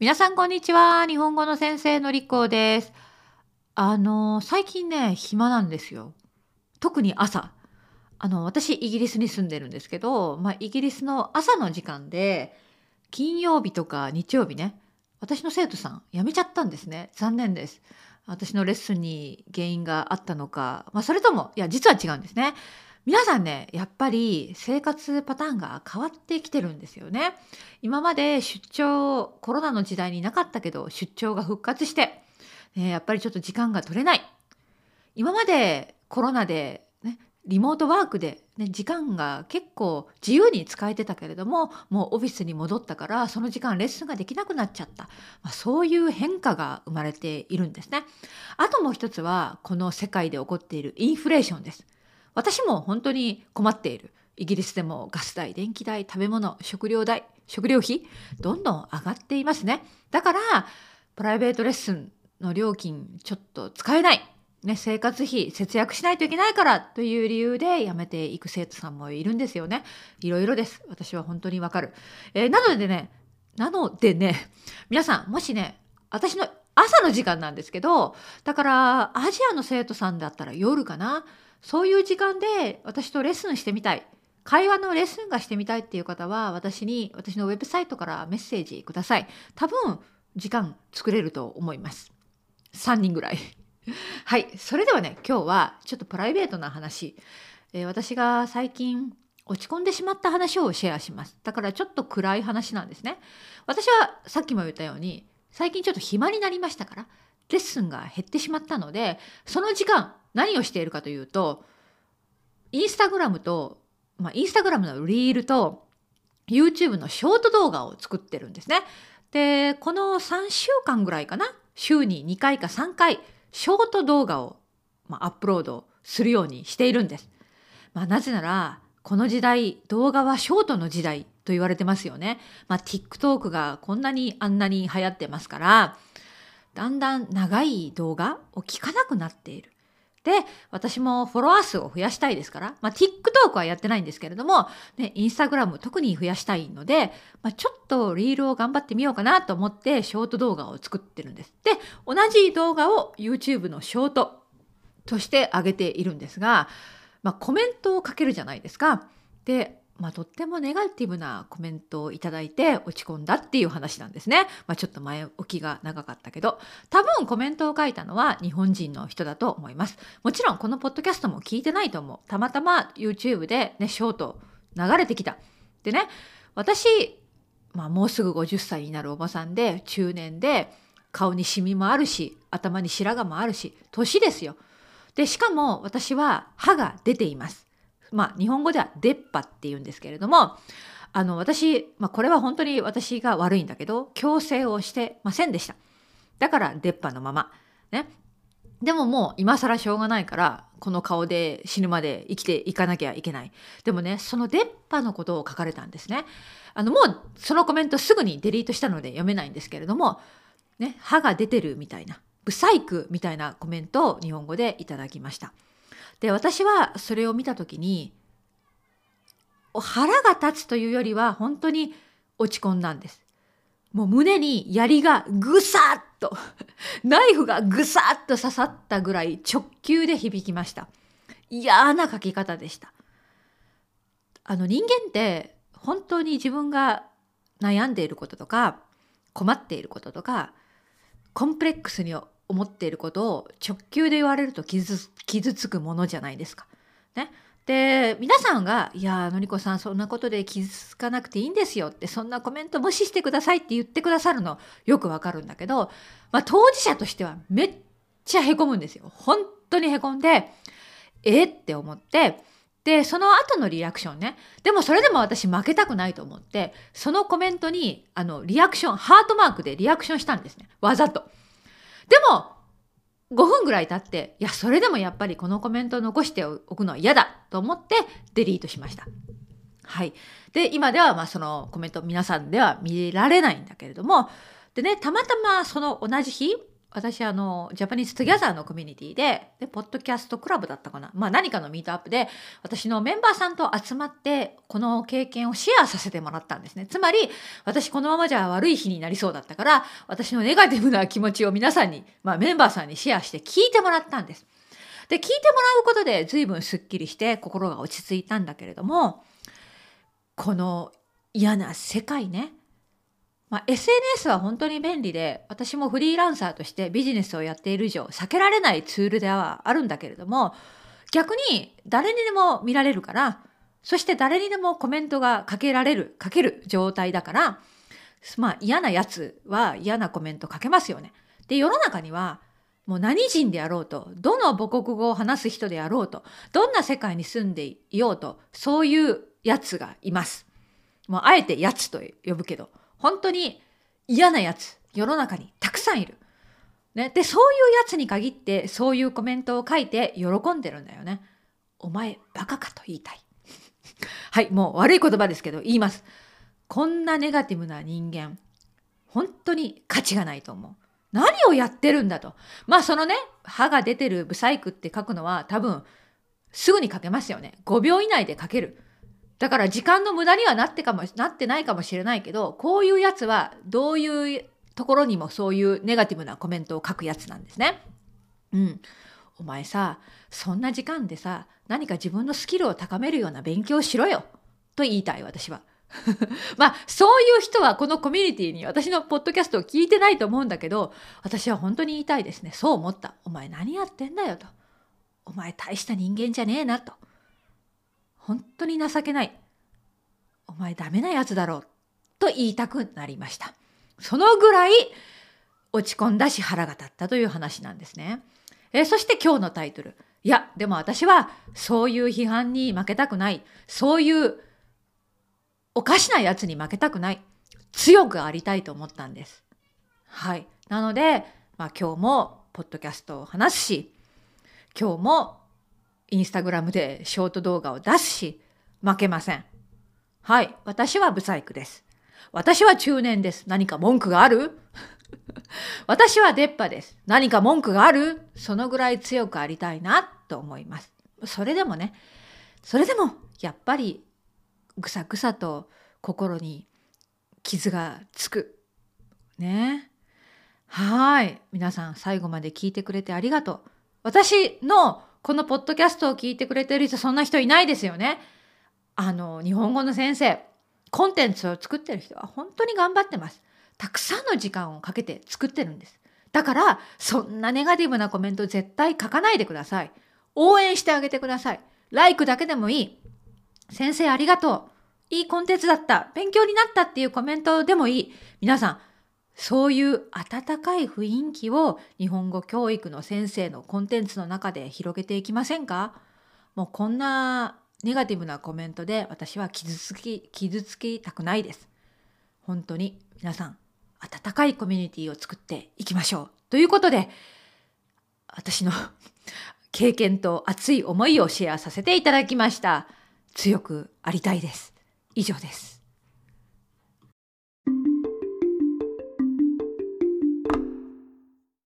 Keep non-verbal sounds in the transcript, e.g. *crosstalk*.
皆さんこんにちは。日本語の先生のりこです。あの、最近ね、暇なんですよ。特に朝。あの、私、イギリスに住んでるんですけど、まあ、イギリスの朝の時間で、金曜日とか日曜日ね、私の生徒さん辞めちゃったんですね。残念です。私のレッスンに原因があったのか、まあ、それとも、いや、実は違うんですね。皆さんねやっぱり生活パターンが変わってきてるんですよね。今まで出張コロナの時代になかったけど出張が復活して、ね、やっぱりちょっと時間が取れない。今までコロナで、ね、リモートワークで、ね、時間が結構自由に使えてたけれどももうオフィスに戻ったからその時間レッスンができなくなっちゃった、まあ、そういう変化が生まれているんですね。あともう一つはこの世界で起こっているインフレーションです。私も本当に困っている。イギリスでもガス代、電気代、食べ物、食料代、食料費、どんどん上がっていますね。だから、プライベートレッスンの料金ちょっと使えない。ね、生活費節約しないといけないからという理由で辞めていく生徒さんもいるんですよね。いろいろです。私は本当にわかる。えー、なのでね、なのでね、皆さん、もしね、私の朝の時間なんですけど、だからアジアの生徒さんだったら夜かな。そういう時間で私とレッスンしてみたい。会話のレッスンがしてみたいっていう方は私に私のウェブサイトからメッセージください。多分時間作れると思います。3人ぐらい。*laughs* はい。それではね今日はちょっとプライベートな話、えー、私が最近落ち込んでしまった話をシェアします。だからちょっと暗い話なんですね。私はさっきも言ったように最近ちょっと暇になりましたからレッスンが減ってしまったのでその時間何をしているかというとインスタグラムと、まあ、インスタグラムのリールと YouTube のショート動画を作ってるんですね。でこの3週間ぐらいかな週に2回か3回ショート動画を、まあ、アップロードするようにしているんです。まあ、なぜならこの時代動画はショートの時代と言われてますよね。まあ、TikTok がこんなにあんなに流行ってますからだんだん長い動画を聞かなくなっている。で、私もフォロワー数を増やしたいですから、まあ、TikTok はやってないんですけれども、ね、Instagram 特に増やしたいので、まあ、ちょっとリールを頑張ってみようかなと思ってショート動画を作ってるんです。で、同じ動画を YouTube のショートとして上げているんですが、まあ、コメントをかけるじゃないですか。で、まあ、とってもネガティブなコメントをいただいて落ち込んだっていう話なんですね。まあ、ちょっと前置きが長かったけど多分コメントを書いたのは日本人の人だと思います。もちろんこのポッドキャストも聞いてないと思う。たまたま YouTube でねショート流れてきた。でね私、まあ、もうすぐ50歳になるおばさんで中年で顔にシミもあるし頭に白髪もあるし年ですよ。でしかも私は歯が出ています。まあ日本語では出っ歯って言うんですけれどもあの私、まあ、これは本当に私が悪いんだけど矯正をしてませんでした。だから出っ歯のまま。ね。でももう今更しょうがないからこの顔で死ぬまで生きていかなきゃいけない。でもねその出っ歯のことを書かれたんですね。あのもうそのコメントすぐにデリートしたので読めないんですけれどもね歯が出てるみたいなブサイクみたいなコメントを日本語でいただきました。で私はそれを見た時に腹が立つというよりは本当に落ち込んだんです。もう胸に槍がぐさっと *laughs* ナイフがぐさっと刺さったぐらい直球で響きました。嫌な書き方でした。あの人間って本当に自分が悩んでいることとか困っていることとかコンプレックスに思っていることを直球で言われると傷つくものじゃないですか。ね、で皆さんが「いやのりこさんそんなことで傷つかなくていいんですよ」ってそんなコメント無視してくださいって言ってくださるのよくわかるんだけど、まあ、当事者としてはめっちゃへこむんですよ。本当にへこんでえって思ってでその後のリアクションねでもそれでも私負けたくないと思ってそのコメントにあのリアクションハートマークでリアクションしたんですねわざと。でも5分ぐらい経っていやそれでもやっぱりこのコメントを残しておくのは嫌だと思ってデリートしました。はい、で今ではまあそのコメント皆さんでは見られないんだけれどもでねたまたまその同じ日私あの Japanese Together のコミュニティででポッドキャストクラブだったかな、まあ、何かのミートアップで私のメンバーさんと集まってこの経験をシェアさせてもらったんですねつまり私このままじゃ悪い日になりそうだったから私のネガティブな気持ちを皆さんに、まあ、メンバーさんにシェアして聞いてもらったんです。で聞いてもらうことで随分すっきりして心が落ち着いたんだけれどもこの嫌な世界ねまあ、SNS は本当に便利で私もフリーランサーとしてビジネスをやっている以上避けられないツールではあるんだけれども逆に誰にでも見られるからそして誰にでもコメントがかけられるかける状態だからまあ嫌なやつは嫌なコメントかけますよね。で世の中にはもう何人であろうとどの母国語を話す人であろうとどんな世界に住んでいようとそういうやつがいます。もうあえてやつと呼ぶけど本当に嫌なやつ世の中にたくさんいる。ね、でそういうやつに限ってそういうコメントを書いて喜んでるんだよね。お前バカかと言いたい。*laughs* はいもう悪い言葉ですけど言います。こんなネガティブな人間本当に価値がないと思う。何をやってるんだと。まあそのね歯が出てるブサイクって書くのは多分すぐに書けますよね。5秒以内で書ける。だから時間の無駄にはなってかもなってないかもしれないけどこういうやつはどういうところにもそういうネガティブなコメントを書くやつなんですね。うん。お前さそんな時間でさ何か自分のスキルを高めるような勉強をしろよと言いたい私は。*laughs* まあそういう人はこのコミュニティに私のポッドキャストを聞いてないと思うんだけど私は本当に言いたいですねそう思ったお前何やってんだよとお前大した人間じゃねえなと本当に情けない。お前ダメなやつだろう。と言いたくなりました。そのぐらい落ち込んだし腹が立ったという話なんですね。えそして今日のタイトル。いや、でも私はそういう批判に負けたくない。そういうおかしなやつに負けたくない。強くありたいと思ったんです。はい。なので、まあ、今日もポッドキャストを話すし、今日もインスタグラムでショート動画を出すし、負けません。はい、私はブサイクです。私は中年です。何か文句がある？*laughs* 私は出っ歯です。何か文句がある？そのぐらい強くありたいなと思います。それでもね、それでもやっぱりぐさぐさと心に傷がつく。ね。はい。皆さん最後まで聞いてくれてありがとう。私のこのポッドキャストを聞いてくれてる人そんな人いないですよね。あの日本語の先生コンテンツを作ってる人は本当に頑張ってます。たくさんの時間をかけて作ってるんです。だからそんなネガティブなコメント絶対書かないでください。応援してあげてください。ライクだけでもいい。先生ありがとう。いいコンテンツだった。勉強になったっていうコメントでもいい。皆さん、そういう温かい雰囲気を日本語教育の先生のコンテンツの中で広げていきませんか？もうこんなネガティブなコメントで私は傷つき傷つきたくないです。本当に皆さん温かいコミュニティを作っていきましょう。ということで私の *laughs* 経験と熱い思いをシェアさせていただきました。強くありたいです。以上です。